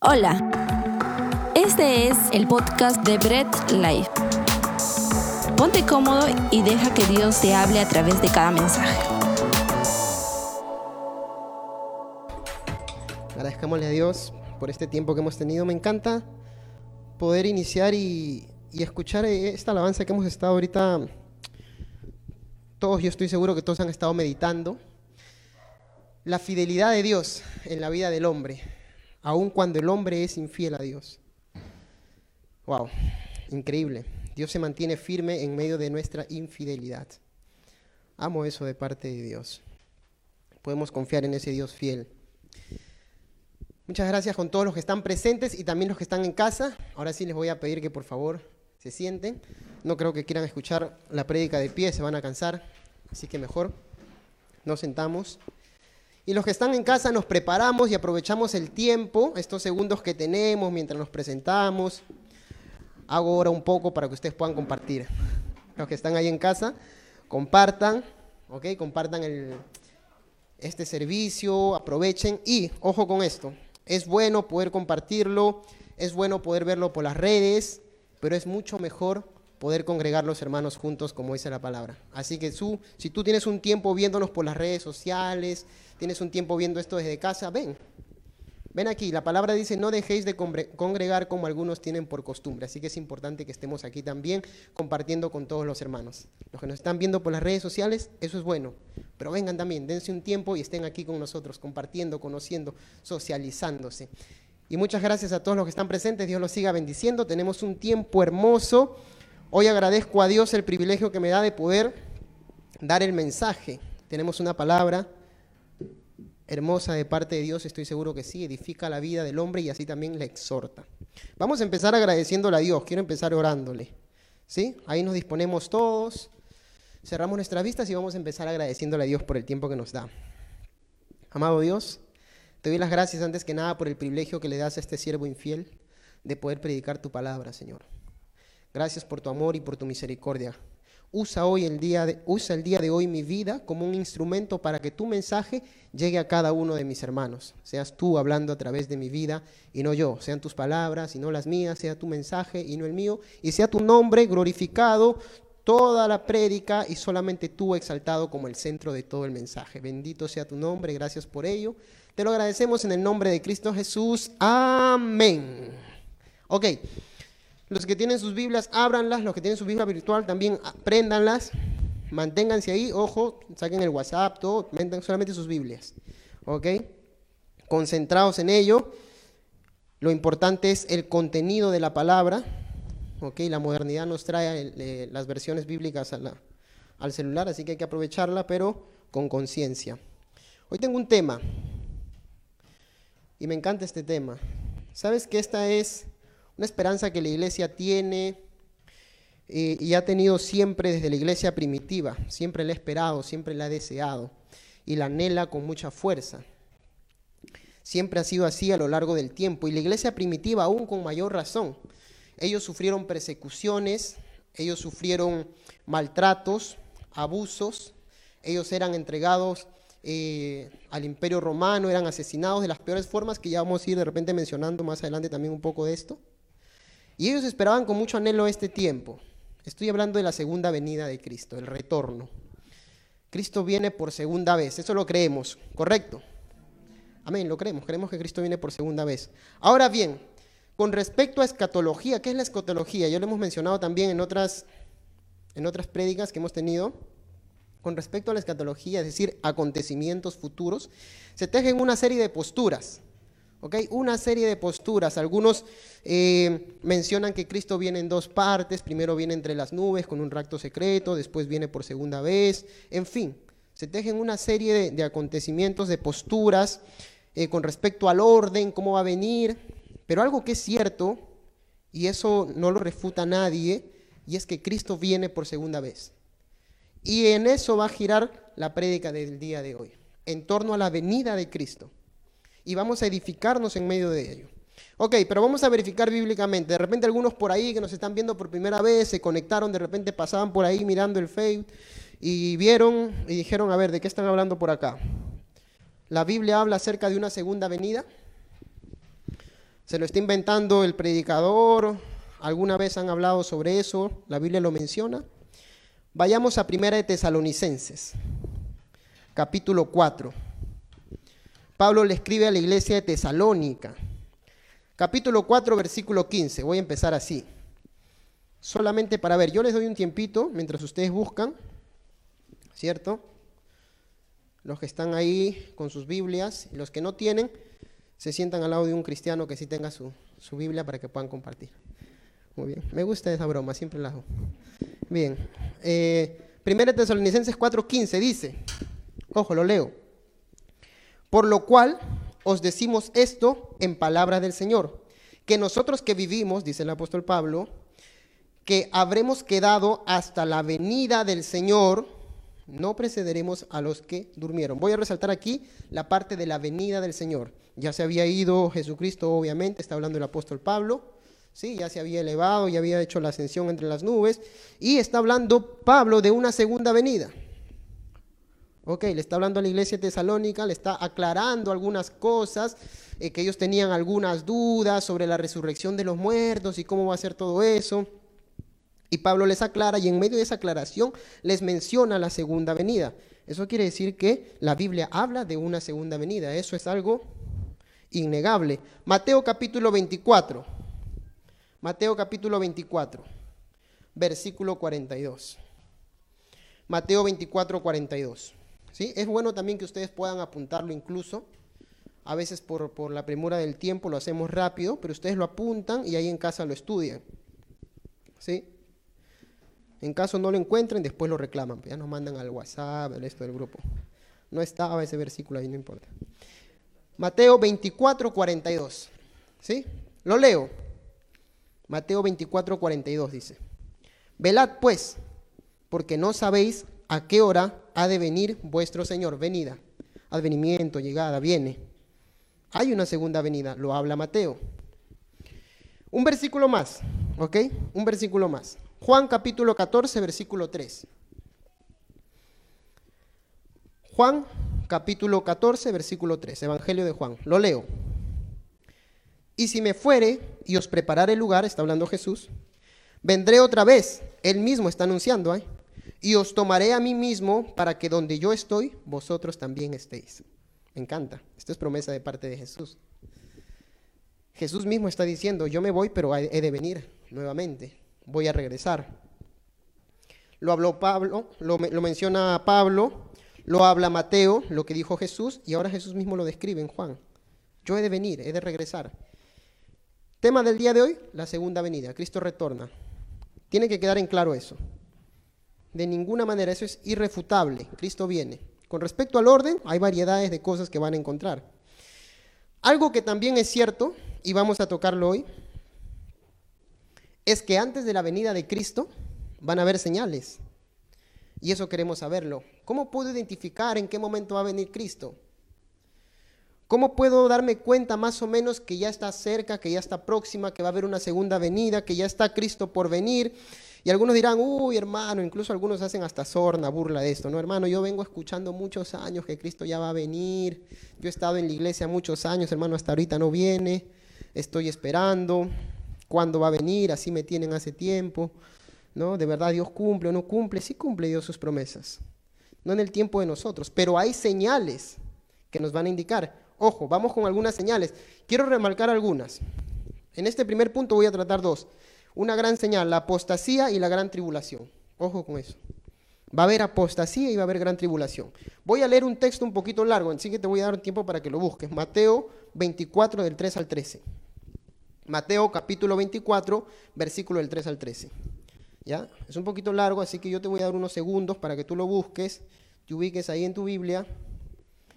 Hola, este es el podcast de Bread Life. Ponte cómodo y deja que Dios te hable a través de cada mensaje. Agradezcámosle a Dios por este tiempo que hemos tenido. Me encanta poder iniciar y, y escuchar esta alabanza que hemos estado ahorita. Todos, yo estoy seguro que todos han estado meditando. La fidelidad de Dios en la vida del hombre aun cuando el hombre es infiel a Dios. Wow, increíble. Dios se mantiene firme en medio de nuestra infidelidad. Amo eso de parte de Dios. Podemos confiar en ese Dios fiel. Muchas gracias con todos los que están presentes y también los que están en casa. Ahora sí les voy a pedir que por favor se sienten. No creo que quieran escuchar la prédica de pie, se van a cansar. Así que mejor nos sentamos. Y los que están en casa nos preparamos y aprovechamos el tiempo, estos segundos que tenemos mientras nos presentamos. Hago ahora un poco para que ustedes puedan compartir. Los que están ahí en casa, compartan, ¿ok? Compartan este servicio, aprovechen y, ojo con esto, es bueno poder compartirlo, es bueno poder verlo por las redes, pero es mucho mejor poder congregar los hermanos juntos, como dice la palabra. Así que tú, si tú tienes un tiempo viéndonos por las redes sociales, tienes un tiempo viendo esto desde casa, ven. Ven aquí, la palabra dice, no dejéis de congregar como algunos tienen por costumbre. Así que es importante que estemos aquí también compartiendo con todos los hermanos. Los que nos están viendo por las redes sociales, eso es bueno. Pero vengan también, dense un tiempo y estén aquí con nosotros, compartiendo, conociendo, socializándose. Y muchas gracias a todos los que están presentes. Dios los siga bendiciendo. Tenemos un tiempo hermoso. Hoy agradezco a Dios el privilegio que me da de poder dar el mensaje. Tenemos una palabra hermosa de parte de Dios, estoy seguro que sí, edifica la vida del hombre y así también le exhorta. Vamos a empezar agradeciéndole a Dios, quiero empezar orándole. ¿Sí? Ahí nos disponemos todos, cerramos nuestras vistas y vamos a empezar agradeciéndole a Dios por el tiempo que nos da. Amado Dios, te doy las gracias antes que nada por el privilegio que le das a este siervo infiel de poder predicar tu palabra, Señor. Gracias por tu amor y por tu misericordia. Usa hoy el día de, usa el día de hoy mi vida como un instrumento para que tu mensaje llegue a cada uno de mis hermanos. Seas tú hablando a través de mi vida y no yo. Sean tus palabras y no las mías, sea tu mensaje y no el mío. Y sea tu nombre glorificado toda la prédica y solamente tú exaltado como el centro de todo el mensaje. Bendito sea tu nombre, gracias por ello. Te lo agradecemos en el nombre de Cristo Jesús. Amén. Ok. Los que tienen sus Biblias, ábranlas. Los que tienen su Biblia virtual, también préndanlas. Manténganse ahí, ojo, saquen el WhatsApp, todo, solamente sus Biblias. ¿Ok? Concentrados en ello. Lo importante es el contenido de la palabra. ¿Ok? La modernidad nos trae eh, las versiones bíblicas al celular, así que hay que aprovecharla, pero con conciencia. Hoy tengo un tema. Y me encanta este tema. ¿Sabes que esta es una esperanza que la iglesia tiene eh, y ha tenido siempre desde la iglesia primitiva, siempre la ha esperado, siempre la ha deseado y la anhela con mucha fuerza. Siempre ha sido así a lo largo del tiempo y la iglesia primitiva aún con mayor razón. Ellos sufrieron persecuciones, ellos sufrieron maltratos, abusos, ellos eran entregados eh, al imperio romano, eran asesinados de las peores formas que ya vamos a ir de repente mencionando más adelante también un poco de esto. Y ellos esperaban con mucho anhelo este tiempo. Estoy hablando de la segunda venida de Cristo, el retorno. Cristo viene por segunda vez, eso lo creemos, ¿correcto? Amén, lo creemos, creemos que Cristo viene por segunda vez. Ahora bien, con respecto a escatología, ¿qué es la escatología? Ya lo hemos mencionado también en otras, en otras prédicas que hemos tenido. Con respecto a la escatología, es decir, acontecimientos futuros, se tejen una serie de posturas. Una serie de posturas. Algunos eh, mencionan que Cristo viene en dos partes. Primero viene entre las nubes con un rapto secreto, después viene por segunda vez. En fin, se tejen una serie de, acontecimientos, de posturas eh, con respecto al orden, cómo va a venir. Pero algo que es cierto, y eso no lo refuta nadie, y es que Cristo viene por segunda vez. Y en eso va a girar la prédica del día de hoy, en torno a la venida de Cristo y vamos a edificarnos en medio de ello. Ok, pero vamos a verificar bíblicamente. De repente algunos por ahí que nos están viendo por primera vez se conectaron, de repente pasaban por ahí mirando el Facebook y vieron y dijeron, a ver, ¿de qué están hablando por acá? La Biblia habla acerca de una segunda venida. se lo está inventando el predicador, alguna vez han hablado sobre eso, la Biblia lo menciona. Vayamos a Primera de Tesalonicenses, capítulo 4. Pablo le escribe a la iglesia de Tesalónica, capítulo 4, versículo 15. Voy a empezar así. Solamente para ver, yo les doy un tiempito mientras ustedes buscan, ¿cierto? Los que están ahí con sus Biblias los que no tienen, se sientan al lado de un cristiano que sí tenga su, Biblia para que puedan compartir. Muy bien, me gusta esa broma, siempre la hago. Bien, eh, Primera Tesalonicenses 4:15 dice, ojo, lo leo. Por lo cual os decimos esto en palabra del Señor, que nosotros que vivimos, dice el apóstol Pablo, que habremos quedado hasta la venida del Señor, no precederemos a los que durmieron. Voy a resaltar aquí la parte de la venida del Señor. Ya se había ido Jesucristo, obviamente, está hablando el apóstol Pablo, ¿sí? ya se había elevado, ya había hecho la ascensión entre las nubes, y está hablando Pablo de una segunda venida. Ok, le está hablando a la iglesia tesalónica, le está aclarando algunas cosas, eh, que ellos tenían algunas dudas sobre la resurrección de los muertos y cómo va a ser todo eso. Y Pablo les aclara y en medio de esa aclaración les menciona la segunda venida. Eso quiere decir que la Biblia habla de una segunda venida. Eso es algo innegable. Mateo capítulo 24. Mateo capítulo 24, versículo 42. Mateo 24, 42. Es bueno también que ustedes puedan apuntarlo incluso. A veces por, la premura del tiempo lo hacemos rápido, pero ustedes lo apuntan y ahí en casa lo estudian. ¿Sí? En caso no lo encuentren, después lo reclaman. Ya nos mandan al WhatsApp, el resto del grupo. No estaba ese versículo ahí, no importa. Mateo 24, 42. ¿Sí? Lo leo. Mateo 24, 42 dice. Velad pues, porque no sabéis a qué hora ha de venir vuestro Señor. Venida, advenimiento, llegada, viene. Hay una segunda venida, lo habla Mateo. Un versículo más, ¿ok? Un versículo más. Juan capítulo 14, versículo 3. Juan capítulo 14, versículo 3, Evangelio de Juan. Lo leo. Y si me fuere y os prepararé el lugar, está hablando Jesús, vendré otra vez, él mismo está anunciando, ¿eh? Y os tomaré a mí mismo para que donde yo estoy, vosotros también estéis. Me encanta. Esta es promesa de parte de Jesús. Jesús mismo está diciendo, yo me voy, pero he de venir nuevamente voy a regresar. Lo habló Pablo, lo, menciona Pablo, lo habla Mateo, lo que dijo Jesús, y ahora Jesús mismo lo describe en Juan. Yo he de venir, he de regresar. Tema del día de hoy, la segunda venida. Cristo retorna. Tiene que quedar en claro eso. De ninguna manera, eso es irrefutable. Cristo viene. Con respecto al orden, hay variedades de cosas que van a encontrar. Algo que también es cierto, y vamos a tocarlo hoy, es que antes de la venida de Cristo van a haber señales. Y eso queremos saberlo. ¿Cómo puedo identificar en qué momento va a venir Cristo? ¿Cómo puedo darme cuenta más o menos que ya está cerca, que ya está próxima, que va a haber una segunda venida, que ya está Cristo por venir? Y algunos dirán, uy, hermano, incluso algunos hacen hasta sorna, burla de esto, ¿no? Hermano, yo vengo escuchando muchos años que Cristo ya va a venir. Yo he estado en la iglesia muchos años, hermano, hasta ahorita no viene. Estoy esperando cuándo va a venir, así me tienen hace tiempo, ¿no? De verdad Dios cumple o no cumple, sí cumple Dios sus promesas, no en el tiempo de nosotros, pero hay señales que nos van a indicar. Ojo, vamos con algunas señales. Quiero remarcar algunas. En este primer punto voy a tratar dos. Una gran señal, la apostasía y la gran tribulación. Ojo con eso. Va a haber apostasía y va a haber gran tribulación. Voy a leer un texto un poquito largo, así que te voy a dar tiempo para que lo busques. Mateo 24 del 3 al 13. Mateo capítulo 24, versículo del 3 al 13. ¿Ya? Es un poquito largo, así que yo te voy a dar unos segundos para que tú lo busques, te ubiques ahí en tu Biblia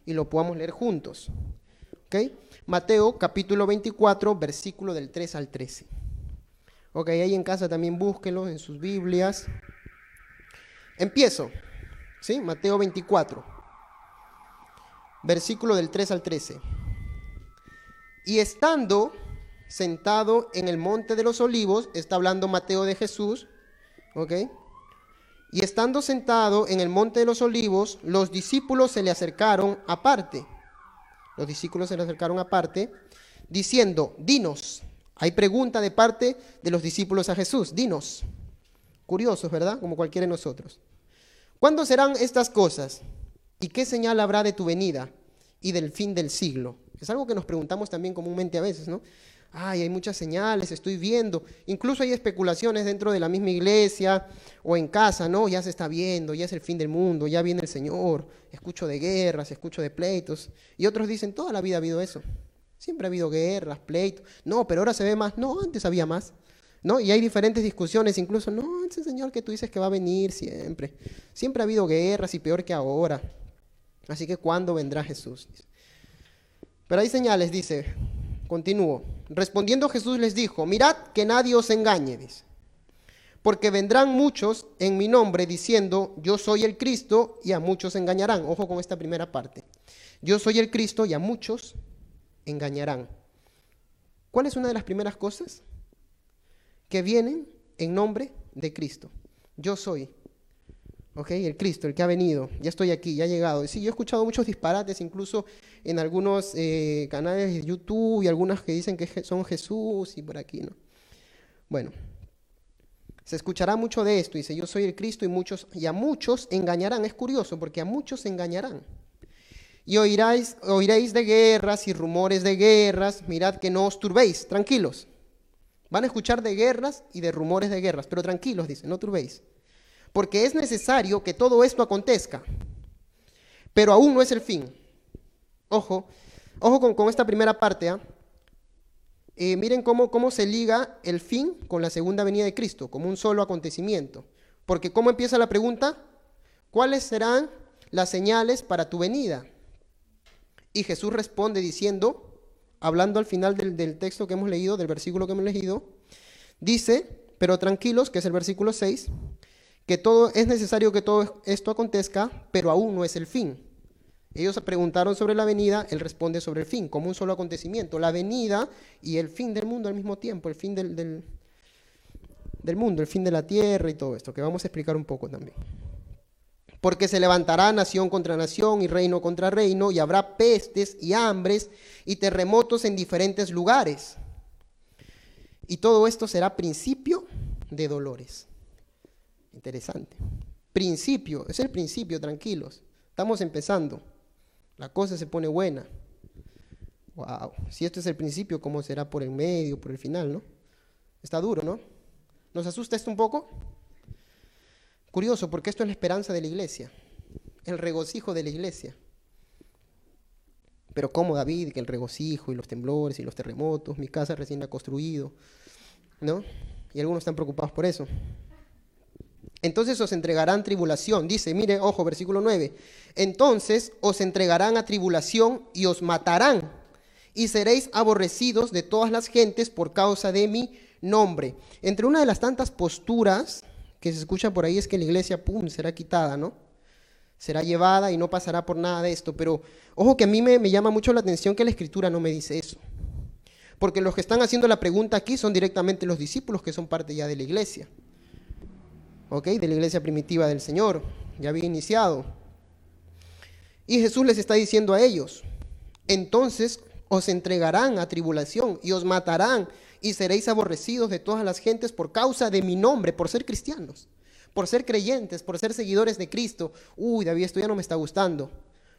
y lo podamos leer juntos. ¿Ok? Mateo capítulo 24, versículo del 3 al 13. Ok, ahí en casa también búsquenlo en sus Biblias. Empiezo. ¿Sí? Mateo 24, versículo del 3 al 13. Y estando sentado en el monte de los olivos, está hablando Mateo de Jesús, ¿ok? Y estando sentado en el monte de los olivos, los discípulos se le acercaron aparte. Los discípulos se le acercaron aparte, diciendo, dinos. Hay pregunta de parte de los discípulos a Jesús, dinos. Curiosos, ¿verdad? Como cualquiera de nosotros. ¿Cuándo serán estas cosas? ¿Y qué señal habrá de tu venida y del fin del siglo? Es algo que nos preguntamos también comúnmente a veces, ¿no? Ay, hay muchas señales, estoy viendo. Incluso hay especulaciones dentro de la misma iglesia o en casa, ¿no? Ya se está viendo, ya es el fin del mundo, ya viene el Señor. Escucho de guerras, escucho de pleitos. Y otros dicen, toda la vida ha habido eso. Siempre ha habido guerras, pleitos. No, pero ahora se ve más. No, antes había más. ¿No? Y hay diferentes discusiones, incluso, no, ese Señor que tú dices que va a venir siempre. Siempre ha habido guerras y peor que ahora. Así que, ¿cuándo vendrá Jesús? Pero hay señales, dice, Continúo. Respondiendo Jesús les dijo, mirad que nadie os engañe, Porque vendrán muchos en mi nombre diciendo, yo soy el Cristo, y a muchos engañarán. Ojo con esta primera parte. Yo soy el Cristo y a muchos engañarán. ¿Cuál es una de las primeras cosas? Que vienen en nombre de Cristo. Yo soy. ¿ok? El Cristo, el que ha venido, ya estoy aquí, ya ha llegado. Sí, yo he escuchado muchos disparates, incluso en algunos eh, canales de YouTube y algunas que dicen que son Jesús y por aquí, ¿no? Bueno, se escuchará mucho de esto, dice, yo soy el Cristo y, muchos, y a muchos engañarán. Es curioso, porque a muchos engañarán. Y oiráis, oiréis de guerras y rumores de guerras, mirad que no os turbéis, tranquilos. Van a escuchar de guerras y de rumores de guerras, pero tranquilos, dice, no turbéis porque es necesario que todo esto acontezca, pero aún no es el fin. Ojo, ojo con, esta primera parte. ¿ah? Eh, miren cómo se liga el fin con la segunda venida de Cristo, como un solo acontecimiento. Porque ¿cómo empieza la pregunta? ¿Cuáles serán las señales para tu venida? Y Jesús responde diciendo, hablando al final del, del, texto que hemos leído, del versículo que hemos leído, dice, pero tranquilos, que es el versículo 6, que todo es necesario que todo esto acontezca, pero aún no es el fin. Ellos preguntaron sobre la venida, él responde sobre el fin, como un solo acontecimiento, la venida y el fin del mundo al mismo tiempo, el fin del, del, del mundo, el fin de la tierra y todo esto, que vamos a explicar un poco también. Porque se levantará nación contra nación y reino contra reino, y habrá pestes y hambres y terremotos en diferentes lugares. Y todo esto será principio de dolores. Interesante. Principio, es el principio, tranquilos. Estamos empezando. La cosa se pone buena. Wow. Si esto es el principio, ¿cómo será por el medio, por el final, no? Está duro, ¿no? ¿Nos asusta esto un poco? Curioso, porque esto es la esperanza de la iglesia, el regocijo de la iglesia. Pero como David, que el regocijo y los temblores y los terremotos, mi casa recién ha construido, ¿no? Y algunos están preocupados por eso. Entonces os entregarán tribulación. Dice, mire, ojo, versículo 9. Entonces os entregarán a tribulación y os matarán. Y seréis aborrecidos de todas las gentes por causa de mi nombre. Entre una de las tantas posturas que se escucha por ahí es que la iglesia, pum, será quitada, ¿no? Será llevada y no pasará por nada de esto. Pero ojo que a mí me, me llama mucho la atención que la escritura no me dice eso. Porque los que están haciendo la pregunta aquí son directamente los discípulos que son parte ya de la iglesia. De la iglesia primitiva del Señor, ya había iniciado. Y Jesús les está diciendo a ellos, entonces os entregarán a tribulación y os matarán y seréis aborrecidos de todas las gentes por causa de mi nombre, por ser cristianos, por ser creyentes, por ser seguidores de Cristo. Uy, David, esto ya no me está gustando.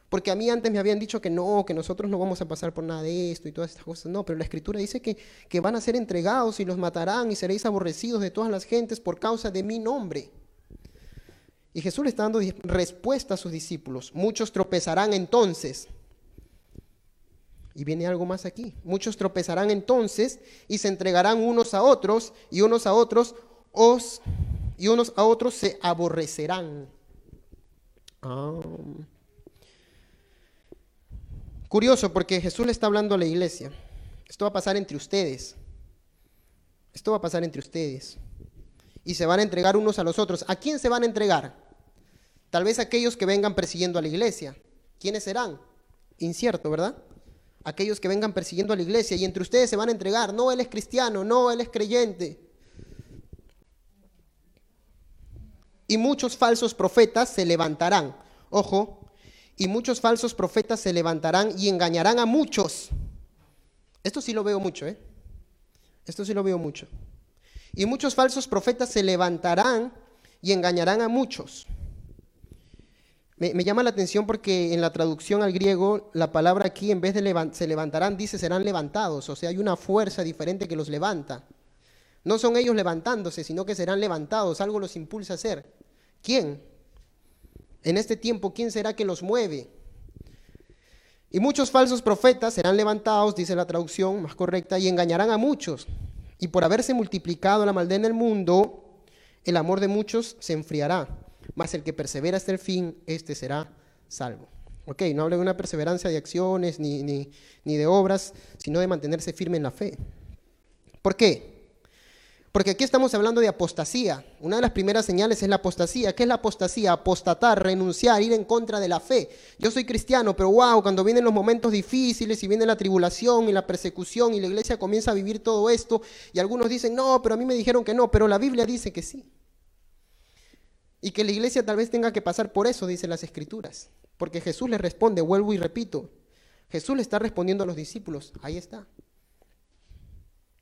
Porque a mí antes me habían dicho que no, que nosotros no vamos a pasar por nada de esto y todas estas cosas. No, pero la escritura dice que, que van a ser entregados y los matarán y seréis aborrecidos de todas las gentes por causa de mi nombre. Y Jesús le está dando respuesta a sus discípulos. Muchos tropezarán entonces. Y viene algo más aquí. Muchos tropezarán entonces y se entregarán unos a otros y unos a otros os y unos a otros se aborrecerán. Ah. Curioso porque Jesús le está hablando a la iglesia. Esto va a pasar entre ustedes. Esto va a pasar entre ustedes. Y se van a entregar unos a los otros. ¿A quién se van a entregar? Tal vez aquellos que vengan persiguiendo a la iglesia. ¿Quiénes serán? Incierto, ¿verdad? Aquellos que vengan persiguiendo a la iglesia y entre ustedes se van a entregar. No, él es cristiano, no, él es creyente. Y muchos falsos profetas se levantarán. Ojo, y muchos falsos profetas se levantarán y engañarán a muchos. Esto sí lo veo mucho, ¿eh? Esto sí lo veo mucho. Y muchos falsos profetas se levantarán y engañarán a muchos. Me, llama la atención porque en la traducción al griego, la palabra aquí en vez de se levantarán, dice serán levantados. O sea, hay una fuerza diferente que los levanta. No son ellos levantándose, sino que serán levantados. Algo los impulsa a hacer. ¿Quién? En este tiempo, ¿quién será que los mueve? Y muchos falsos profetas serán levantados, dice la traducción más correcta, y engañarán a muchos. Y por haberse multiplicado la maldad en el mundo, el amor de muchos se enfriará. Mas el que persevera hasta el fin, este será salvo. Ok, no hablo de una perseverancia de acciones ni, ni, ni de obras, sino de mantenerse firme en la fe. ¿Por qué? Porque aquí estamos hablando de apostasía. Una de las primeras señales es la apostasía. ¿Qué es la apostasía? Apostatar, renunciar, ir en contra de la fe. Yo soy cristiano, pero wow, cuando vienen los momentos difíciles y viene la tribulación y la persecución y la iglesia comienza a vivir todo esto y algunos dicen, no, pero a mí me dijeron que no, pero la Biblia dice que sí. Y que la iglesia tal vez tenga que pasar por eso, dicen las escrituras. Porque Jesús le responde, vuelvo y repito, Jesús le está respondiendo a los discípulos, ahí está.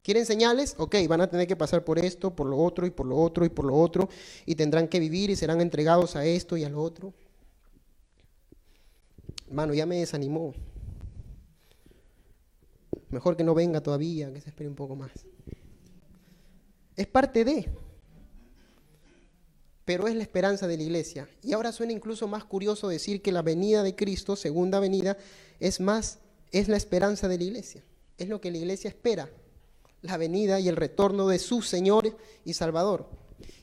¿Quieren señales? Ok, van a tener que pasar por esto, por lo otro y por lo otro y por lo otro, y tendrán que vivir y serán entregados a esto y a lo otro. Hermano, ya me desanimó. Mejor que no venga todavía, que se espere un poco más. Es parte de, pero es la esperanza de la iglesia. Y ahora suena incluso más curioso decir que la venida de Cristo, segunda venida, es más, es la esperanza de la iglesia. Es lo que la iglesia espera la venida y el retorno de su Señor y Salvador.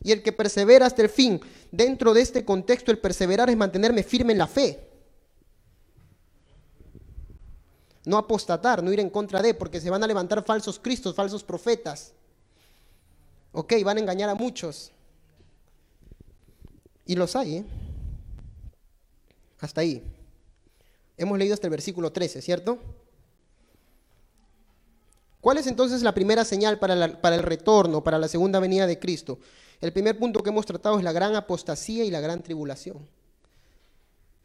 Y el que persevera hasta el fin, dentro de este contexto, el perseverar es mantenerme firme en la fe. No apostatar, no ir en contra de, porque se van a levantar falsos cristos, falsos profetas. Ok, van a engañar a muchos. Y los hay, ¿eh? Hasta ahí. Hemos leído hasta el versículo 13, ¿cierto? ¿Cuál es entonces la primera señal para, el retorno, para la segunda venida de Cristo? El primer punto que hemos tratado es la gran apostasía y la gran tribulación.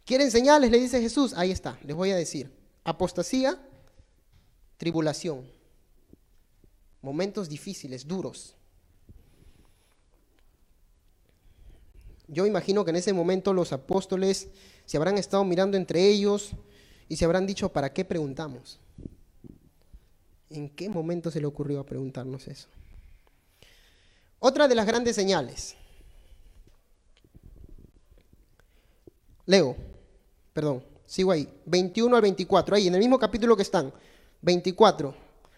¿Quieren señales? Le dice Jesús. Ahí está, les voy a decir. Apostasía, tribulación. Momentos difíciles, duros. Yo imagino que en ese momento los apóstoles se habrán estado mirando entre ellos y se habrán dicho, ¿para qué preguntamos? ¿En qué momento se le ocurrió a preguntarnos eso? Otra de las grandes señales. Leo, perdón, sigo ahí. 21 al 24, ahí en el mismo capítulo que están. 24,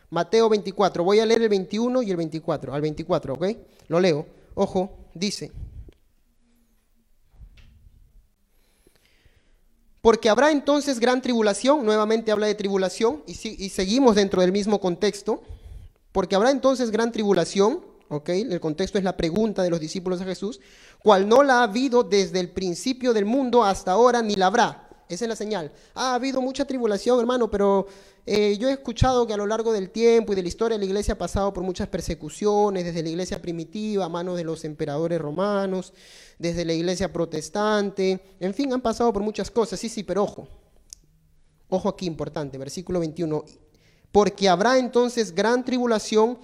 Mateo 24. Voy a leer el 21 y el 24, al 24, ¿ok? Lo leo. Ojo, dice. Porque habrá entonces gran tribulación, nuevamente habla de tribulación, y, seguimos dentro del mismo contexto, porque habrá entonces gran tribulación, ¿ok? El contexto es la pregunta de los discípulos de Jesús, cual no la ha habido desde el principio del mundo hasta ahora, ni la habrá. Esa es la señal. Ha habido mucha tribulación, hermano, pero eh, yo he escuchado que a lo largo del tiempo y de la historia la iglesia ha pasado por muchas persecuciones, desde la iglesia primitiva a manos de los emperadores romanos, desde la iglesia protestante, en fin, han pasado por muchas cosas, sí, sí, pero ojo, ojo aquí importante, versículo 21, porque habrá entonces gran tribulación,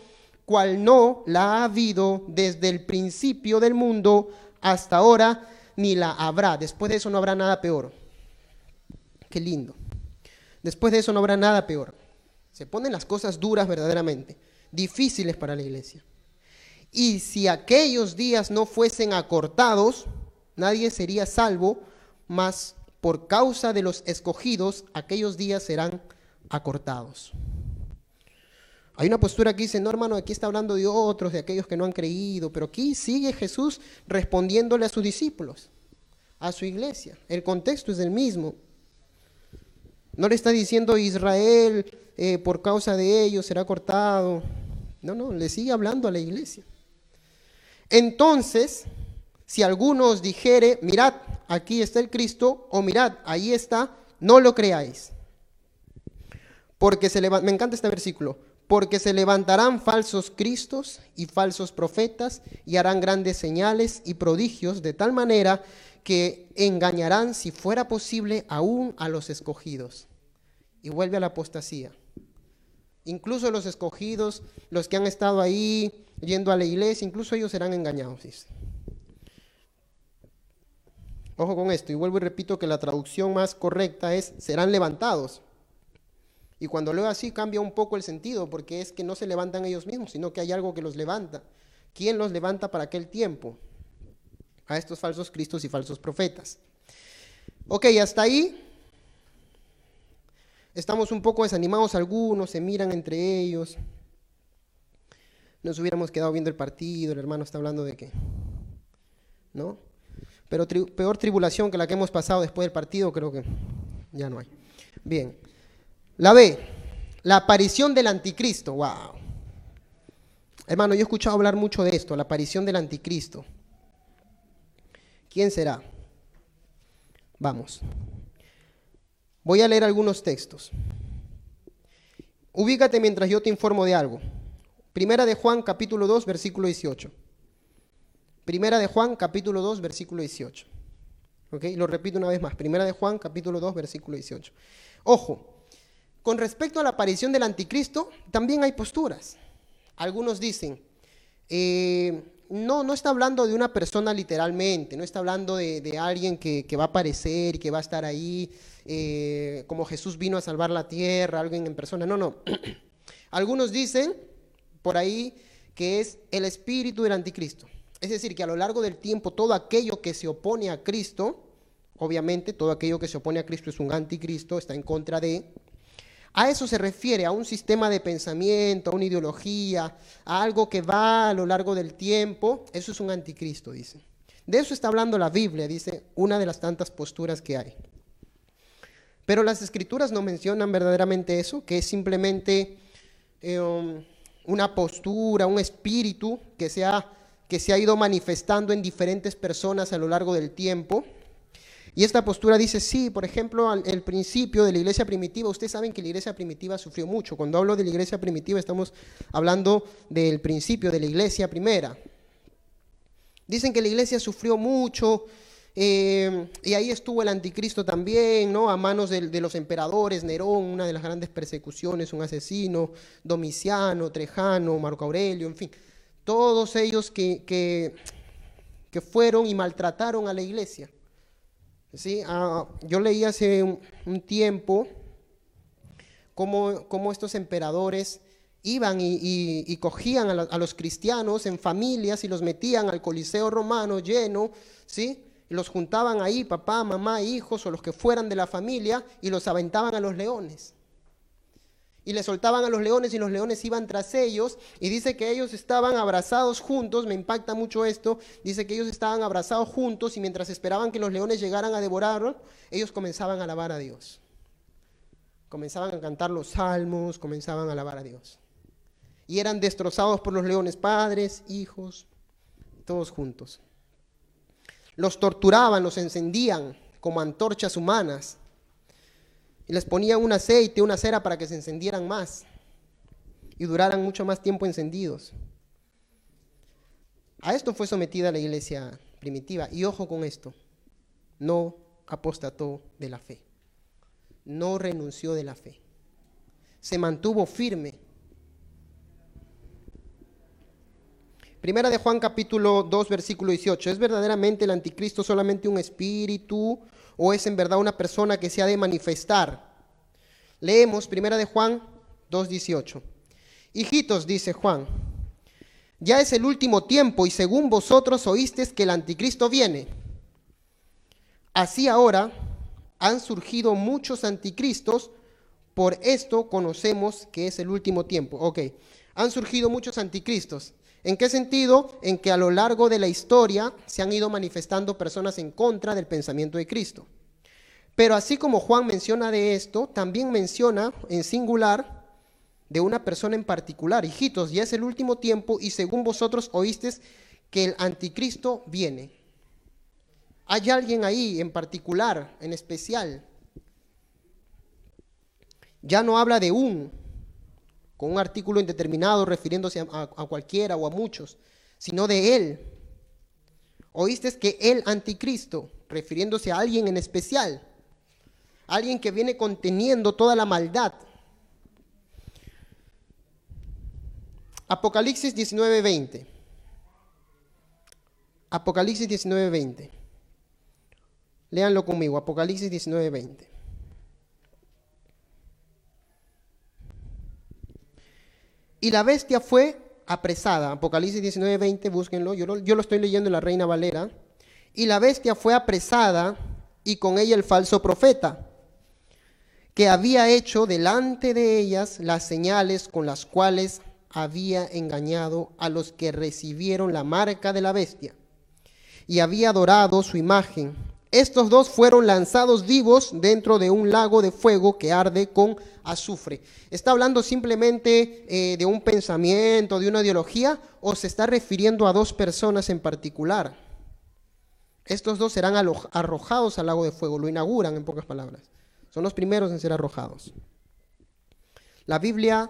cual no la ha habido desde el principio del mundo hasta ahora, ni la habrá. Después de eso no habrá nada peor. Qué lindo. Después de eso no habrá nada peor. Se ponen las cosas duras verdaderamente, difíciles para la iglesia. Y si aquellos días no fuesen acortados, nadie sería salvo, mas por causa de los escogidos, aquellos días serán acortados. Hay una postura que dice, no hermano, aquí está hablando de otros, de aquellos que no han creído, pero aquí sigue Jesús respondiéndole a sus discípulos, a su iglesia. El contexto es el mismo. No le está diciendo Israel, eh, por causa de ellos será cortado. No, no, le sigue hablando a la iglesia. Entonces, si alguno os dijere, mirad, aquí está el Cristo, o mirad, ahí está, no lo creáis. Porque se levanta, me encanta este versículo, porque se levantarán falsos cristos y falsos profetas y harán grandes señales y prodigios de tal manera que engañarán, si fuera posible, aún a los escogidos. Y vuelve a la apostasía. Incluso los escogidos, los que han estado ahí yendo a la iglesia, incluso ellos serán engañados. Ojo con esto, y vuelvo y repito que la traducción más correcta es serán levantados. Y cuando leo así cambia un poco el sentido, porque es que no se levantan ellos mismos, sino que hay algo que los levanta. ¿Quién los levanta para aquel tiempo? A estos falsos cristos y falsos profetas. Ok, hasta ahí estamos un poco desanimados algunos, se miran entre ellos. Nos hubiéramos quedado viendo el partido, el hermano está hablando de qué. ¿No? Pero peor tribulación que la que hemos pasado después del partido, creo que ya no hay. Bien. La B, la aparición del anticristo. Wow. Hermano, yo he escuchado hablar mucho de esto, la aparición del anticristo. ¿Quién será? Vamos. Voy a leer algunos textos. Ubícate mientras yo te informo de algo. Primera de Juan, capítulo 2, versículo 18. Primera de Juan, capítulo 2, versículo 18. ¿Ok? Lo repito una vez más. Primera de Juan, capítulo 2, versículo 18. Ojo, con respecto a la aparición del anticristo, también hay posturas. Algunos dicen, eh, no, no está hablando de una persona literalmente, no está hablando de, alguien que, va a aparecer y que va a estar ahí, eh, como Jesús vino a salvar la tierra, alguien en persona. No, no. Algunos dicen por ahí que es el espíritu del anticristo. Es decir, que a lo largo del tiempo todo aquello que se opone a Cristo, obviamente todo aquello que se opone a Cristo es un anticristo, está en contra de... A eso se refiere, a un sistema de pensamiento, a una ideología, a algo que va a lo largo del tiempo. Eso es un anticristo, dice. De eso está hablando la Biblia, dice, una de las tantas posturas que hay. Pero las escrituras no mencionan verdaderamente eso, que es simplemente eh, um, una postura, un espíritu que se, ha, que se ha ido manifestando en diferentes personas a lo largo del tiempo. Y esta postura dice, sí, por ejemplo, el principio de la iglesia primitiva, ustedes saben que la iglesia primitiva sufrió mucho. Cuando hablo de la iglesia primitiva estamos hablando del principio de la iglesia primera. Dicen que la iglesia sufrió mucho, eh, y ahí estuvo el anticristo también, ¿no? A manos de, los emperadores, Nerón, una de las grandes persecuciones, un asesino, Domiciano, Trejano, Marco Aurelio, en fin. Todos ellos que, que, fueron y maltrataron a la iglesia. ¿Sí? Ah, yo leí hace un, tiempo cómo, estos emperadores iban y, cogían a, a, los cristianos en familias y los metían al Coliseo romano lleno, ¿sí? y los juntaban ahí, papá, mamá, hijos o los que fueran de la familia, y los aventaban a los leones. Y le soltaban a los leones y los leones iban tras ellos. Y dice que ellos estaban abrazados juntos, me impacta mucho esto, dice que ellos estaban abrazados juntos y mientras esperaban que los leones llegaran a devorarlos, ellos comenzaban a alabar a Dios. Comenzaban a cantar los salmos, comenzaban a alabar a Dios. Y eran destrozados por los leones, padres, hijos, todos juntos. Los torturaban, los encendían como antorchas humanas. Les ponían un aceite, una cera para que se encendieran más y duraran mucho más tiempo encendidos. A esto fue sometida la iglesia primitiva. Y ojo con esto, no apostató de la fe, no renunció de la fe, se mantuvo firme Primera de Juan capítulo 2 versículo 18. ¿Es verdaderamente el anticristo solamente un espíritu o es en verdad una persona que se ha de manifestar? Leemos Primera de Juan 2 18. Hijitos, dice Juan, ya es el último tiempo y según vosotros oísteis que el anticristo viene. Así ahora han surgido muchos anticristos, por esto conocemos que es el último tiempo. Ok, han surgido muchos anticristos. ¿En qué sentido? En que a lo largo de la historia se han ido manifestando personas en contra del pensamiento de Cristo. Pero así como Juan menciona de esto, también menciona en singular de una persona en particular. Hijitos, ya es el último tiempo y según vosotros oísteis que el anticristo viene. Hay alguien ahí en particular, en especial. Ya no habla de un, con un artículo indeterminado refiriéndose a, cualquiera o a muchos, sino de Él. Oíste que el anticristo, refiriéndose a alguien en especial, alguien que viene conteniendo toda la maldad. Apocalipsis 19:20. Apocalipsis 19:20. Léanlo conmigo, Apocalipsis 19:20. Y la bestia fue apresada. Apocalipsis 19:20, búsquenlo. Yo lo, yo lo estoy leyendo en la Reina Valera. Y la bestia fue apresada y con ella el falso profeta, que había hecho delante de ellas las señales con las cuales había engañado a los que recibieron la marca de la bestia y había adorado su imagen. Estos dos fueron lanzados vivos dentro de un lago de fuego que arde con azufre. ¿Está hablando simplemente eh, de un pensamiento, de una ideología, o se está refiriendo a dos personas en particular? Estos dos serán arrojados al lago de fuego, lo inauguran en pocas palabras. Son los primeros en ser arrojados. La Biblia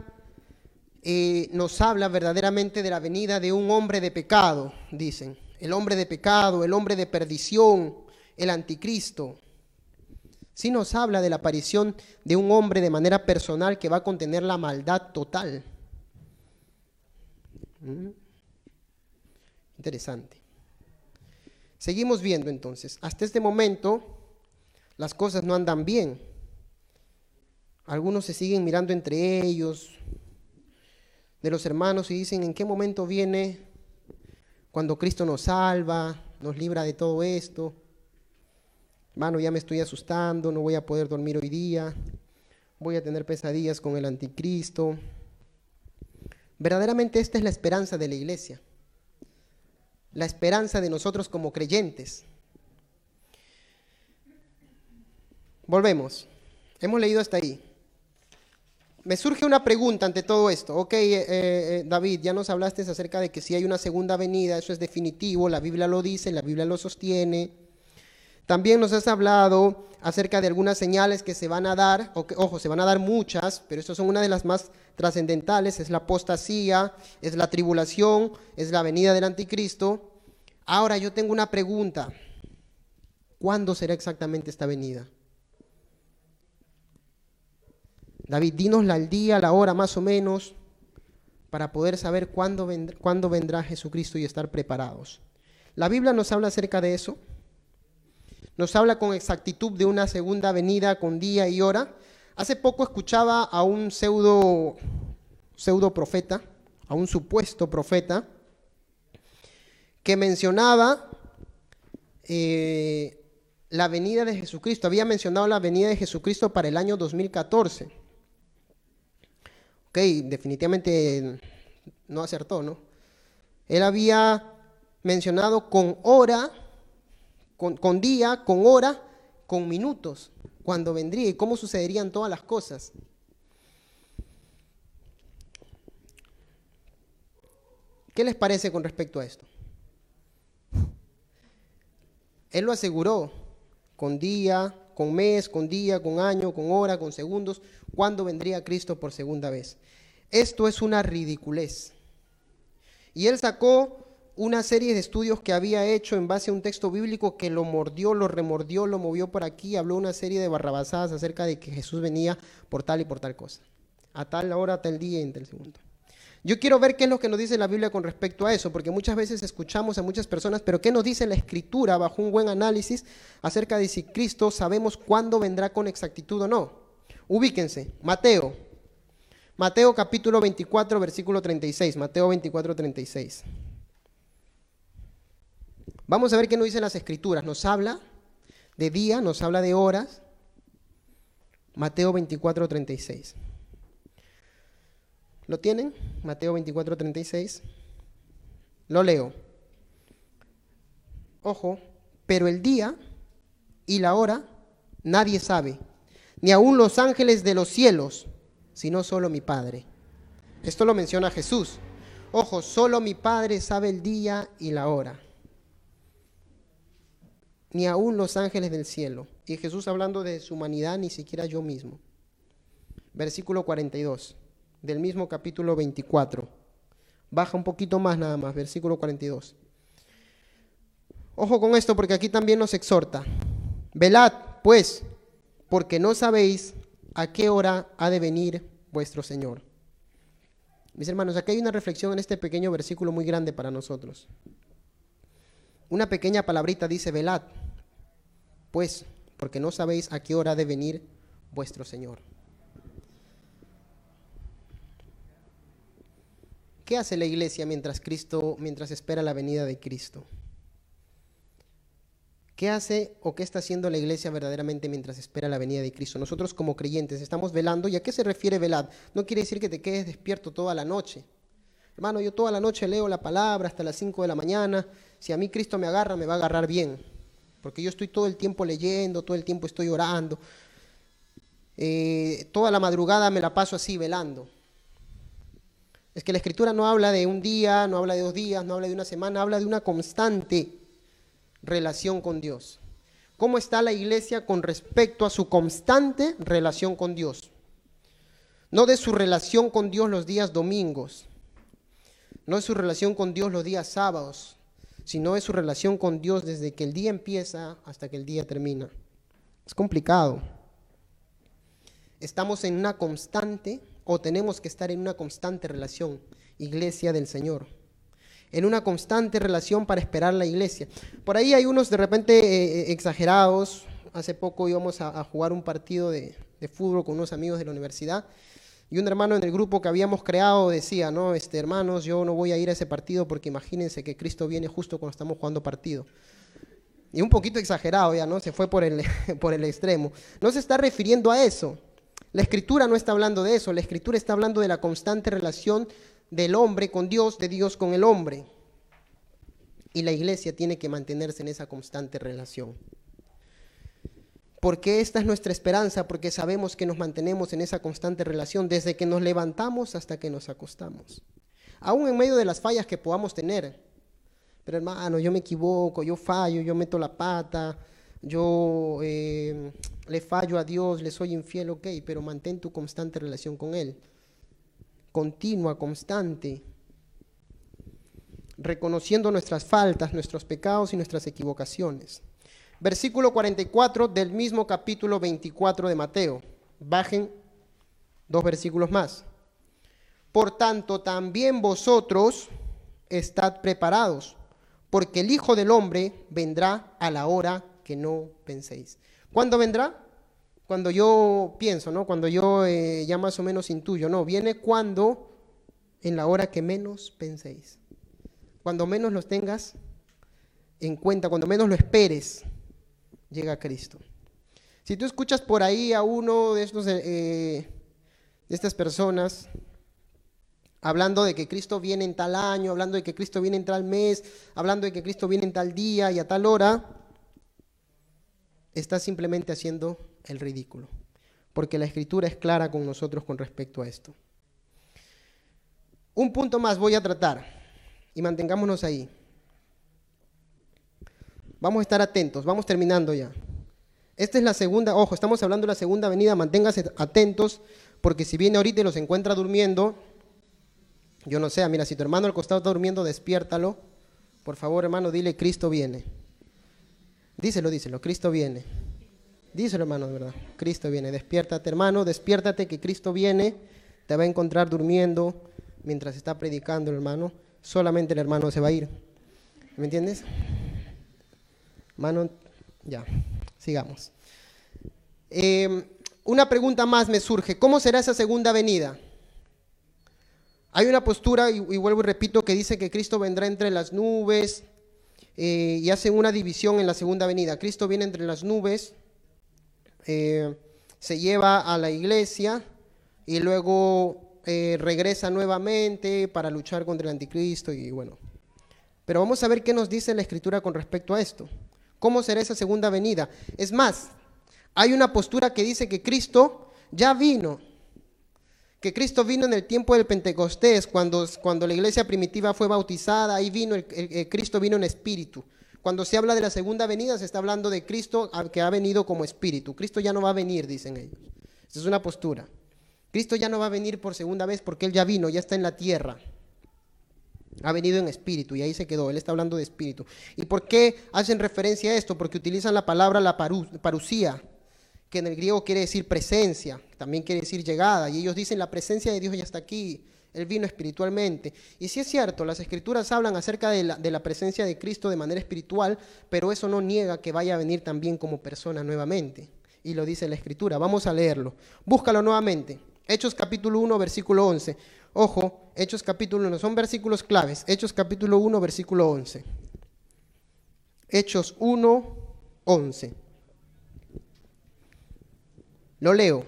eh, nos habla verdaderamente de la venida de un hombre de pecado, dicen. El hombre de pecado, el hombre de perdición, el anticristo. Sí nos habla de la aparición de un hombre de manera personal que va a contener la maldad total. ¿Mm? Interesante. Seguimos viendo entonces. Hasta este momento las cosas no andan bien. Algunos se siguen mirando entre ellos, de los hermanos, y dicen, ¿en qué momento viene cuando Cristo nos salva, nos libra de todo esto? Hermano, ya me estoy asustando, no voy a poder dormir hoy día, voy a tener pesadillas con el anticristo. Verdaderamente esta es la esperanza de la iglesia, la esperanza de nosotros como creyentes. Volvemos, hemos leído hasta ahí. Me surge una pregunta ante todo esto. Ok, eh, eh, David, ya nos hablaste acerca de que si hay una segunda venida, eso es definitivo, la Biblia lo dice, la Biblia lo sostiene. También nos has hablado acerca de algunas señales que se van a dar, o ojo, se van a dar muchas, pero estas son una de las más trascendentales, es la apostasía, es la tribulación, es la venida del anticristo. Ahora yo tengo una pregunta. ¿Cuándo será exactamente esta venida? David, dinosla al día, la hora más o menos, para poder saber cuándo vendrá Jesucristo y estar preparados. La Biblia nos habla acerca de eso. Nos habla con exactitud de una segunda venida con día y hora. Hace poco escuchaba a un pseudo, pseudo profeta, a un supuesto profeta, que mencionaba eh, la venida de Jesucristo. Había mencionado la venida de Jesucristo para el año 2014. Ok, definitivamente no acertó, ¿no? Él había mencionado con hora, con, día, con hora, con minutos, cuando vendría y cómo sucederían todas las cosas. ¿Qué les parece con respecto a esto? Él lo aseguró con día, con mes, con día, con año, con hora, con segundos, cuándo vendría Cristo por segunda vez. Esto es una ridiculez. Y él sacó una serie de estudios que había hecho en base a un texto bíblico que lo mordió, lo remordió, lo movió por aquí, habló una serie de barrabasadas acerca de que Jesús venía por tal y por tal cosa, a tal hora, a tal día y en tal segundo. Yo quiero ver qué es lo que nos dice la Biblia con respecto a eso, porque muchas veces escuchamos a muchas personas, pero ¿qué nos dice la Escritura bajo un buen análisis acerca de si Cristo sabemos cuándo vendrá con exactitud o no? Ubíquense, Mateo. Mateo capítulo 24, versículo 36. Mateo 24, 36. Vamos a ver qué nos dicen las Escrituras. Nos habla de día, nos habla de horas. Mateo 24, 36. ¿Lo tienen? Mateo 24, 36. Lo leo. Ojo, pero el día y la hora nadie sabe, ni aun los ángeles de los cielos, sino solo mi Padre. Esto lo menciona Jesús. Ojo, solo mi Padre sabe el día y la hora. Ni aun los ángeles del cielo. Y Jesús hablando de su humanidad, ni siquiera yo mismo. Versículo 42 del mismo capítulo 24. Baja un poquito más nada más, versículo 42. Ojo con esto porque aquí también nos exhorta. Velad, pues, porque no sabéis a qué hora ha de venir vuestro Señor. Mis hermanos, aquí hay una reflexión en este pequeño versículo muy grande para nosotros. Una pequeña palabrita dice, velad, pues, porque no sabéis a qué hora de venir vuestro Señor. ¿Qué hace la iglesia mientras Cristo, mientras espera la venida de Cristo? ¿Qué hace o qué está haciendo la iglesia verdaderamente mientras espera la venida de Cristo? Nosotros como creyentes estamos velando. ¿Y a qué se refiere velar? No quiere decir que te quedes despierto toda la noche. Hermano, yo toda la noche leo la palabra hasta las 5 de la mañana. Si a mí Cristo me agarra, me va a agarrar bien. Porque yo estoy todo el tiempo leyendo, todo el tiempo estoy orando. Eh, toda la madrugada me la paso así velando. Es que la escritura no habla de un día, no habla de dos días, no habla de una semana, habla de una constante relación con Dios. ¿Cómo está la iglesia con respecto a su constante relación con Dios? No de su relación con Dios los días domingos, no de su relación con Dios los días sábados, sino de su relación con Dios desde que el día empieza hasta que el día termina. Es complicado. Estamos en una constante o tenemos que estar en una constante relación, iglesia del Señor. En una constante relación para esperar la iglesia. Por ahí hay unos de repente eh, eh, exagerados. Hace poco íbamos a, jugar un partido de, fútbol con unos amigos de la universidad. Y un hermano en el grupo que habíamos creado decía, no, este, hermanos, yo no voy a ir a ese partido porque imagínense que Cristo viene justo cuando estamos jugando partido. Y un poquito exagerado ya, ¿no? Se fue por el, por el extremo. No se está refiriendo a eso. La escritura no está hablando de eso, la escritura está hablando de la constante relación del hombre con Dios, de Dios con el hombre. Y la iglesia tiene que mantenerse en esa constante relación. Porque esta es nuestra esperanza, porque sabemos que nos mantenemos en esa constante relación desde que nos levantamos hasta que nos acostamos. Aún en medio de las fallas que podamos tener. Pero hermano, yo me equivoco, yo fallo, yo meto la pata, yo eh, le fallo a Dios, le soy infiel, ok, pero mantén tu constante relación con Él. Continua, constante. Reconociendo nuestras faltas, nuestros pecados y nuestras equivocaciones. Versículo 44 del mismo capítulo 24 de Mateo. Bajen dos versículos más. Por tanto, también vosotros estad preparados, porque el Hijo del Hombre vendrá a la hora que no penséis. ¿Cuándo vendrá? Cuando yo pienso, ¿no? Cuando yo eh, ya más o menos intuyo, no, viene cuando, en la hora que menos penséis. Cuando menos los tengas en cuenta, cuando menos lo esperes, llega Cristo. Si tú escuchas por ahí a uno de estos, eh, de estas personas, hablando de que Cristo viene en tal año, hablando de que Cristo viene en tal mes, hablando de que Cristo viene en tal día y a tal hora, está simplemente haciendo el ridículo, porque la escritura es clara con nosotros con respecto a esto. Un punto más voy a tratar y mantengámonos ahí. Vamos a estar atentos, vamos terminando ya. Esta es la segunda, ojo, estamos hablando de la segunda venida, manténgase atentos, porque si viene ahorita y los encuentra durmiendo, yo no sé, mira, si tu hermano al costado está durmiendo, despiértalo. Por favor, hermano, dile, Cristo viene. Díselo, díselo, Cristo viene. Díselo, hermano, de verdad. Cristo viene. Despiértate, hermano, despiértate que Cristo viene. Te va a encontrar durmiendo mientras está predicando, hermano. Solamente el hermano se va a ir. ¿Me entiendes? Hermano, ya, sigamos. Em, una pregunta más me surge. ¿Cómo será esa segunda venida? Hay una postura, y, y vuelvo y repito, que dice que Cristo vendrá entre las nubes, eh, y hacen una división en la segunda venida. Cristo viene entre las nubes, eh, se lleva a la iglesia y luego eh, regresa nuevamente para luchar contra el anticristo y bueno. Pero vamos a ver qué nos dice la escritura con respecto a esto. ¿Cómo será esa segunda venida? Es más, hay una postura que dice que Cristo ya vino que Cristo vino en el tiempo del Pentecostés, cuando, cuando la iglesia primitiva fue bautizada, ahí vino, el, Cristo vino en espíritu. Cuando se habla de la segunda venida, se está hablando de Cristo que ha venido como espíritu. Cristo ya no va a venir, dicen ellos. Esa es una postura. Cristo ya no va a venir por segunda vez porque Él ya vino, ya está en la tierra. Ha venido en espíritu y ahí se quedó. Él está hablando de espíritu. ¿Y por qué hacen referencia a esto? Porque utilizan la palabra la parusía, que en el griego quiere decir presencia, también quiere decir llegada, y ellos dicen la presencia de Dios ya está aquí, Él vino espiritualmente. Y sí es cierto, las escrituras hablan acerca de la, de la, presencia de Cristo de manera espiritual, pero eso no niega que vaya a venir también como persona nuevamente. Y lo dice la escritura. Vamos a leerlo. Búscalo nuevamente. Hechos capítulo 1, versículo 11. Ojo, Hechos capítulo 1, son versículos claves. Hechos capítulo 1, versículo 11. Hechos 1, 11. Lo leo.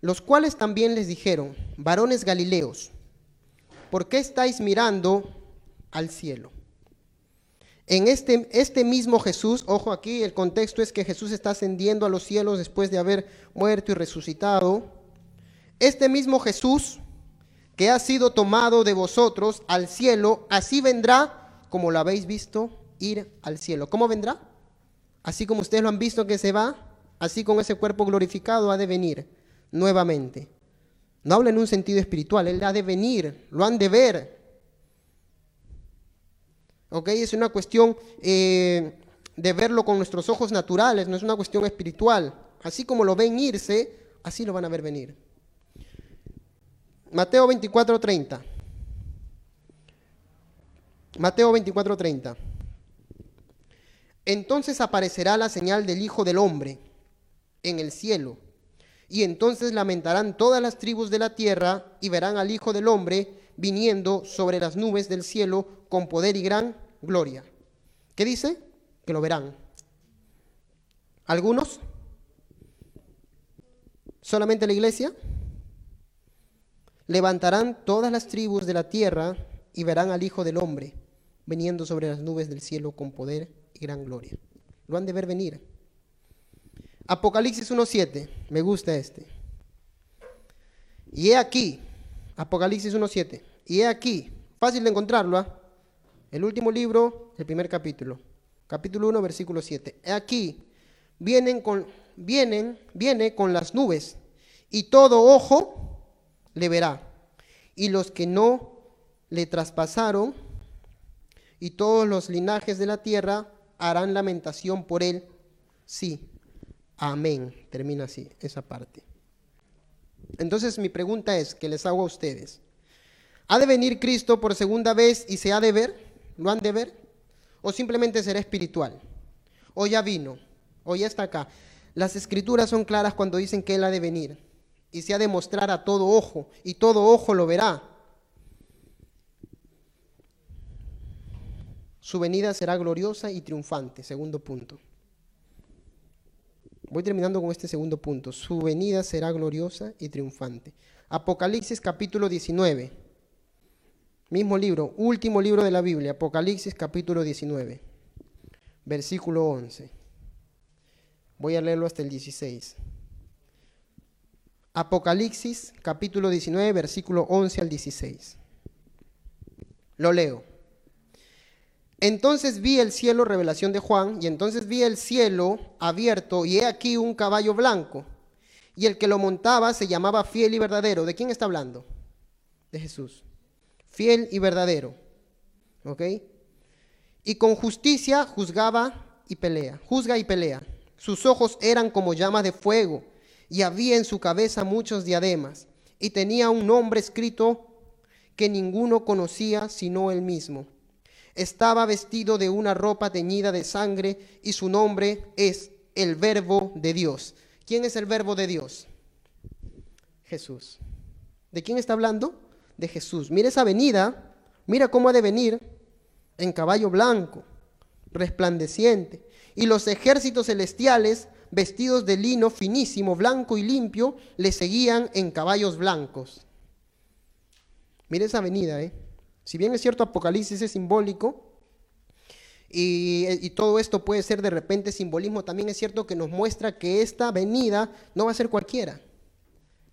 Los cuales también les dijeron, varones galileos, ¿por qué estáis mirando al cielo? En este, este mismo Jesús, ojo aquí, el contexto es que Jesús está ascendiendo a los cielos después de haber muerto y resucitado. Este mismo Jesús que ha sido tomado de vosotros al cielo, así vendrá como lo habéis visto ir al cielo. ¿Cómo vendrá? Así como ustedes lo han visto que se va, así con ese cuerpo glorificado ha de venir nuevamente. No habla en un sentido espiritual, Él ha de venir, lo han de ver. ¿Ok? Es una cuestión eh, de verlo con nuestros ojos naturales, no es una cuestión espiritual. Así como lo ven irse, así lo van a ver venir. Mateo 24:30. Mateo 24:30. Entonces aparecerá la señal del Hijo del Hombre en el cielo y entonces lamentarán todas las tribus de la tierra y verán al Hijo del Hombre viniendo sobre las nubes del cielo con poder y gran gloria. ¿Qué dice? Que lo verán. ¿Algunos? ¿Solamente la iglesia? Levantarán todas las tribus de la tierra y verán al Hijo del Hombre viniendo sobre las nubes del cielo con poder y gran gloria. Lo han de ver venir. Apocalipsis 1.7, me gusta este. Y he aquí, Apocalipsis 1.7, y he aquí, fácil de encontrarlo, ¿ah? el último libro, el primer capítulo, capítulo 1, versículo 7. He aquí, vienen con, vienen, viene con las nubes, y todo ojo le verá, y los que no le traspasaron, y todos los linajes de la tierra harán lamentación por él, sí, Amén. Termina así esa parte. Entonces mi pregunta es, que les hago a ustedes. ¿Ha de venir Cristo por segunda vez y se ha de ver? ¿Lo han de ver? ¿O simplemente será espiritual? ¿O ya vino? ¿O ya está acá? Las escrituras son claras cuando dicen que Él ha de venir y se ha de mostrar a todo ojo y todo ojo lo verá. Su venida será gloriosa y triunfante, segundo punto. Voy terminando con este segundo punto. Su venida será gloriosa y triunfante. Apocalipsis capítulo 19. Mismo libro, último libro de la Biblia, Apocalipsis capítulo 19, versículo 11. Voy a leerlo hasta el 16. Apocalipsis capítulo 19, versículo 11 al 16. Lo leo. Entonces vi el cielo, revelación de Juan, y entonces vi el cielo abierto, y he aquí un caballo blanco, y el que lo montaba se llamaba fiel y verdadero. ¿De quién está hablando? De Jesús. Fiel y verdadero. ¿Ok? Y con justicia juzgaba y pelea, juzga y pelea. Sus ojos eran como llamas de fuego, y había en su cabeza muchos diademas, y tenía un nombre escrito que ninguno conocía sino él mismo estaba vestido de una ropa teñida de sangre y su nombre es el verbo de Dios. ¿Quién es el verbo de Dios? Jesús. ¿De quién está hablando? De Jesús. Mira esa venida, mira cómo ha de venir en caballo blanco, resplandeciente, y los ejércitos celestiales, vestidos de lino finísimo, blanco y limpio, le seguían en caballos blancos. Mira esa venida, ¿eh? Si bien es cierto, Apocalipsis es simbólico, y, todo esto puede ser de repente simbolismo, también es cierto que nos muestra que esta venida no va a ser cualquiera,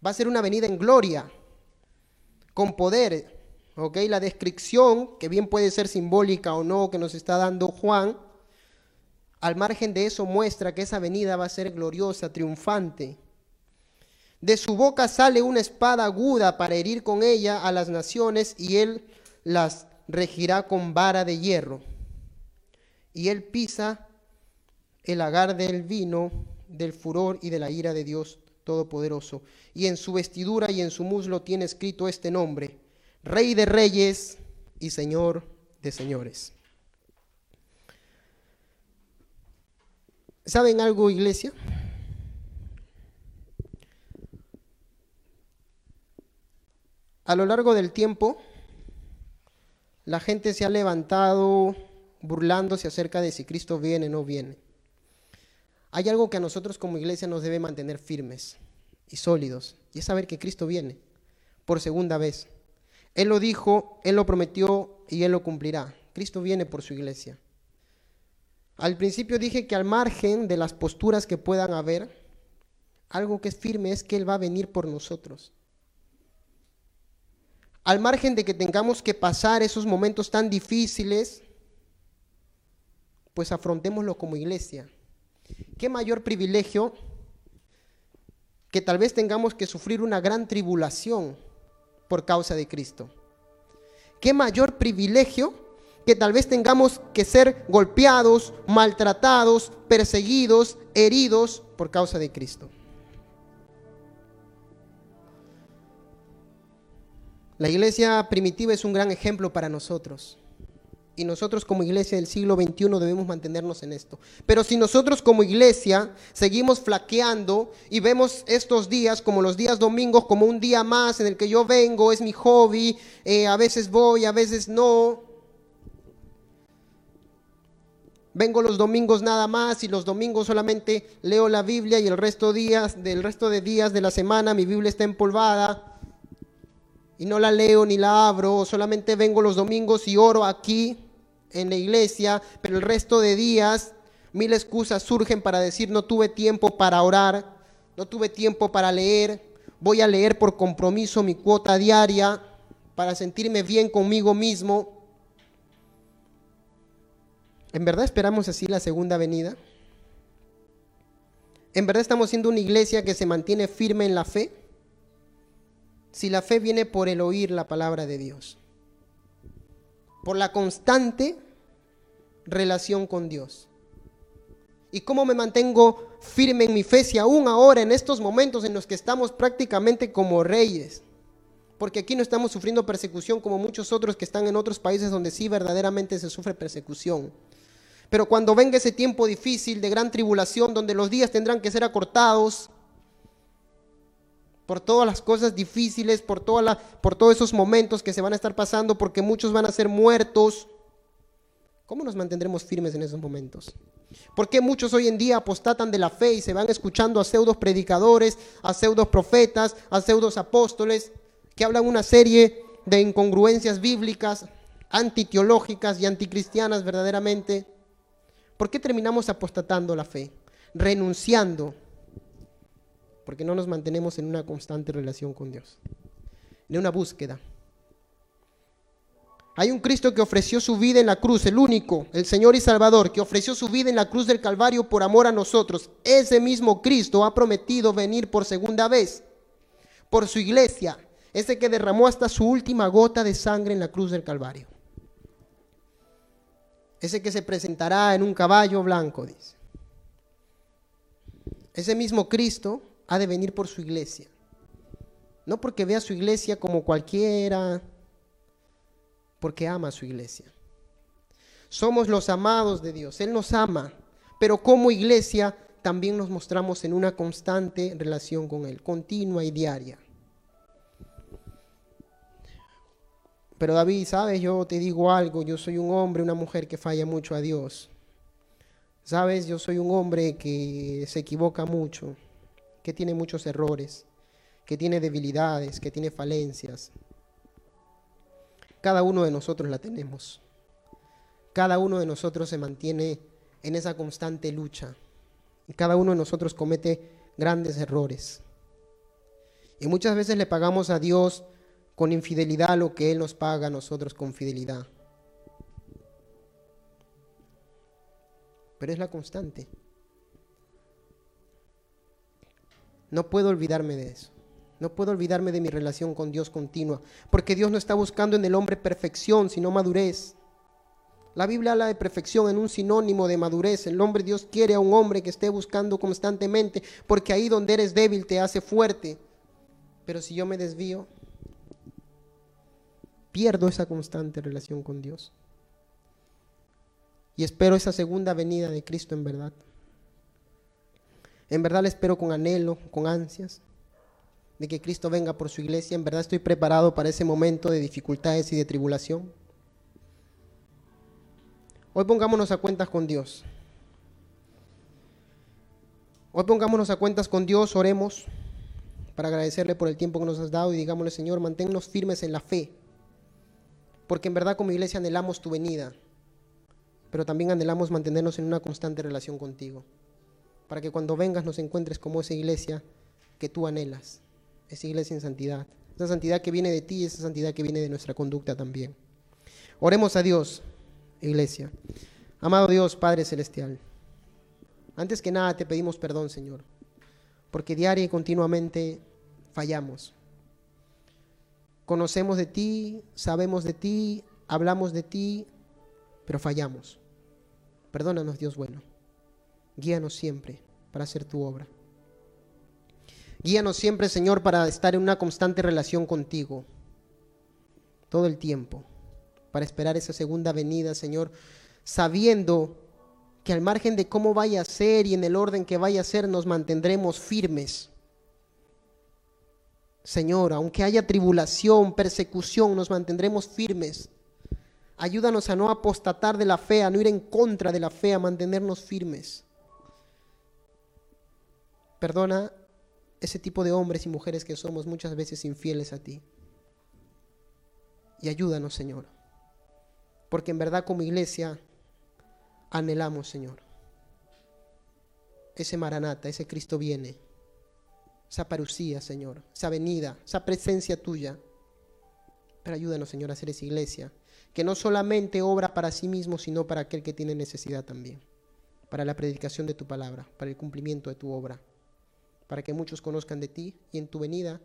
va a ser una venida en gloria, con poder. ¿ok? La descripción, que bien puede ser simbólica o no, que nos está dando Juan, al margen de eso muestra que esa venida va a ser gloriosa, triunfante. De su boca sale una espada aguda para herir con ella a las naciones y él las regirá con vara de hierro. Y él pisa el agar del vino, del furor y de la ira de Dios Todopoderoso. Y en su vestidura y en su muslo tiene escrito este nombre, Rey de Reyes y Señor de Señores. ¿Saben algo, iglesia? A lo largo del tiempo, la gente se ha levantado burlándose acerca de si Cristo viene o no viene. Hay algo que a nosotros como iglesia nos debe mantener firmes y sólidos, y es saber que Cristo viene por segunda vez. Él lo dijo, Él lo prometió y Él lo cumplirá. Cristo viene por su iglesia. Al principio dije que al margen de las posturas que puedan haber, algo que es firme es que Él va a venir por nosotros. Al margen de que tengamos que pasar esos momentos tan difíciles, pues afrontémoslo como iglesia. ¿Qué mayor privilegio que tal vez tengamos que sufrir una gran tribulación por causa de Cristo? ¿Qué mayor privilegio que tal vez tengamos que ser golpeados, maltratados, perseguidos, heridos por causa de Cristo. La iglesia primitiva es un gran ejemplo para nosotros. Y nosotros como iglesia del siglo XXI debemos mantenernos en esto. Pero si nosotros como iglesia seguimos flaqueando y vemos estos días como los días domingos como un día más en el que yo vengo, es mi hobby, eh, a veces voy, a veces no, vengo los domingos nada más y los domingos solamente leo la Biblia y el resto días del resto de días de la semana mi Biblia está empolvada y no la leo ni la abro, solamente vengo los domingos y oro aquí en la iglesia, pero el resto de días mil excusas surgen para decir no tuve tiempo para orar, no tuve tiempo para leer, voy a leer por compromiso mi cuota diaria para sentirme bien conmigo mismo ¿En verdad esperamos así la segunda venida? ¿En verdad estamos siendo una iglesia que se mantiene firme en la fe? Si la fe viene por el oír la palabra de Dios, por la constante relación con Dios. ¿Y cómo me mantengo firme en mi fe si aún ahora, en estos momentos en los que estamos prácticamente como reyes, porque aquí no estamos sufriendo persecución como muchos otros que están en otros países donde sí verdaderamente se sufre persecución. Pero cuando venga ese tiempo difícil de gran tribulación, donde los días tendrán que ser acortados por todas las cosas difíciles, por, toda por todos esos momentos que se van a estar pasando, porque muchos van a ser muertos, ¿cómo nos mantendremos firmes en esos momentos? ¿Por qué muchos hoy en día apostatan de la fe y se van escuchando a pseudos predicadores, a pseudos profetas, a pseudos apóstoles, que hablan una serie de incongruencias bíblicas, antiteológicas y anticristianas verdaderamente? ¿Por qué terminamos apostatando la fe? Renunciando. Porque no nos mantenemos en una constante relación con Dios. En una búsqueda. Hay un Cristo que ofreció su vida en la cruz, el único, el Señor y Salvador, que ofreció su vida en la cruz del Calvario por amor a nosotros. Ese mismo Cristo ha prometido venir por segunda vez, por su iglesia, ese que derramó hasta su última gota de sangre en la cruz del Calvario ese que se presentará en un caballo blanco, dice. Ese mismo Cristo ha de venir por su iglesia. No porque vea su iglesia como cualquiera, porque ama a su iglesia. Somos los amados de Dios, Él nos ama, pero como iglesia también nos mostramos en una constante relación con Él, continua y diaria. Pero David, sabes, yo te digo algo, yo soy un hombre, una mujer que falla mucho a Dios. Sabes, yo soy un hombre que se equivoca mucho, que tiene muchos errores, que tiene debilidades, que tiene falencias. Cada uno de nosotros la tenemos. Cada uno de nosotros se mantiene en esa constante lucha. Y cada uno de nosotros comete grandes errores. Y muchas veces le pagamos a Dios con infidelidad lo que Él nos paga a nosotros con fidelidad. Pero es la constante. No puedo olvidarme de eso. No puedo olvidarme de mi relación con Dios continua. Porque Dios no está buscando en el hombre perfección, sino madurez. La Biblia habla de perfección en un sinónimo de madurez. El hombre Dios quiere a un hombre que esté buscando constantemente, porque ahí donde eres débil te hace fuerte. Pero si yo me desvío, pierdo esa constante relación con Dios. Y espero esa segunda venida de Cristo en verdad. En verdad le espero con anhelo, con ansias, de que Cristo venga por su iglesia. En verdad estoy preparado para ese momento de dificultades y de tribulación. Hoy pongámonos a cuentas con Dios. Hoy pongámonos a cuentas con Dios, oremos para agradecerle por el tiempo que nos has dado y digámosle, Señor, manténnos firmes en la fe, porque en verdad como iglesia anhelamos tu venida, pero también anhelamos mantenernos en una constante relación contigo, para que cuando vengas nos encuentres como esa iglesia que tú anhelas, esa iglesia en santidad, esa santidad que viene de ti y esa santidad que viene de nuestra conducta también. Oremos a Dios iglesia. Amado Dios, Padre Celestial, antes que nada te pedimos perdón, Señor, porque diaria y continuamente fallamos. Conocemos de ti, sabemos de ti, hablamos de ti, pero fallamos. Perdónanos, Dios bueno. Guíanos siempre para hacer tu obra. Guíanos siempre, Señor, para estar en una constante relación contigo. Todo el tiempo para esperar esa segunda venida, Señor, sabiendo que al margen de cómo vaya a ser y en el orden que vaya a ser, nos mantendremos firmes. Señor, aunque haya tribulación, persecución, nos mantendremos firmes. Ayúdanos a no apostatar de la fe, a no ir en contra de la fe, a mantenernos firmes. Perdona ese tipo de hombres y mujeres que somos muchas veces infieles a ti. Y ayúdanos, Señor porque en verdad como iglesia anhelamos, Señor. Ese Maranata, ese Cristo viene. Esa parucía, Señor. Esa venida, esa presencia tuya. Pero ayúdanos, Señor, a hacer esa iglesia. Que no solamente obra para sí mismo, sino para aquel que tiene necesidad también. Para la predicación de tu palabra, para el cumplimiento de tu obra. Para que muchos conozcan de ti y en tu venida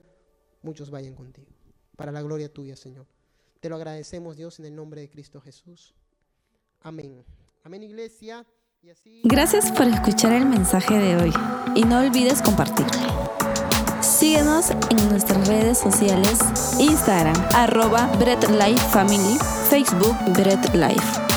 muchos vayan contigo. Para la gloria tuya, Señor. Te lo agradecemos, Dios, en el nombre de Cristo Jesús. Amén. Amén, iglesia. Gracias por escuchar el mensaje de hoy y no olvides compartirlo. Síguenos en nuestras redes sociales, Instagram, arroba Bread Life Family, Facebook Bread Life.